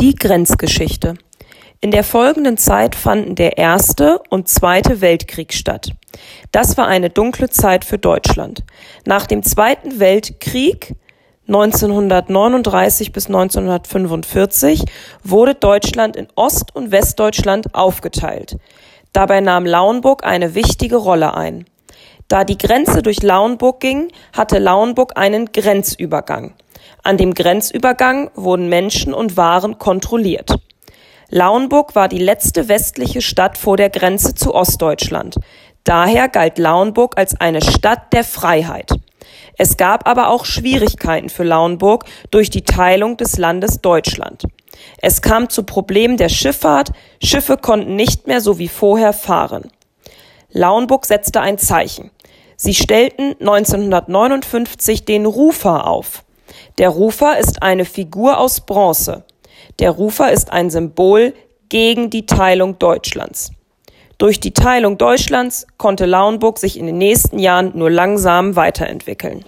Die Grenzgeschichte. In der folgenden Zeit fanden der Erste und Zweite Weltkrieg statt. Das war eine dunkle Zeit für Deutschland. Nach dem Zweiten Weltkrieg 1939 bis 1945 wurde Deutschland in Ost- und Westdeutschland aufgeteilt. Dabei nahm Lauenburg eine wichtige Rolle ein. Da die Grenze durch Lauenburg ging, hatte Lauenburg einen Grenzübergang. An dem Grenzübergang wurden Menschen und Waren kontrolliert. Lauenburg war die letzte westliche Stadt vor der Grenze zu Ostdeutschland. Daher galt Lauenburg als eine Stadt der Freiheit. Es gab aber auch Schwierigkeiten für Lauenburg durch die Teilung des Landes Deutschland. Es kam zu Problemen der Schifffahrt, Schiffe konnten nicht mehr so wie vorher fahren. Lauenburg setzte ein Zeichen. Sie stellten 1959 den Rufer auf. Der Rufer ist eine Figur aus Bronze. Der Rufer ist ein Symbol gegen die Teilung Deutschlands. Durch die Teilung Deutschlands konnte Lauenburg sich in den nächsten Jahren nur langsam weiterentwickeln.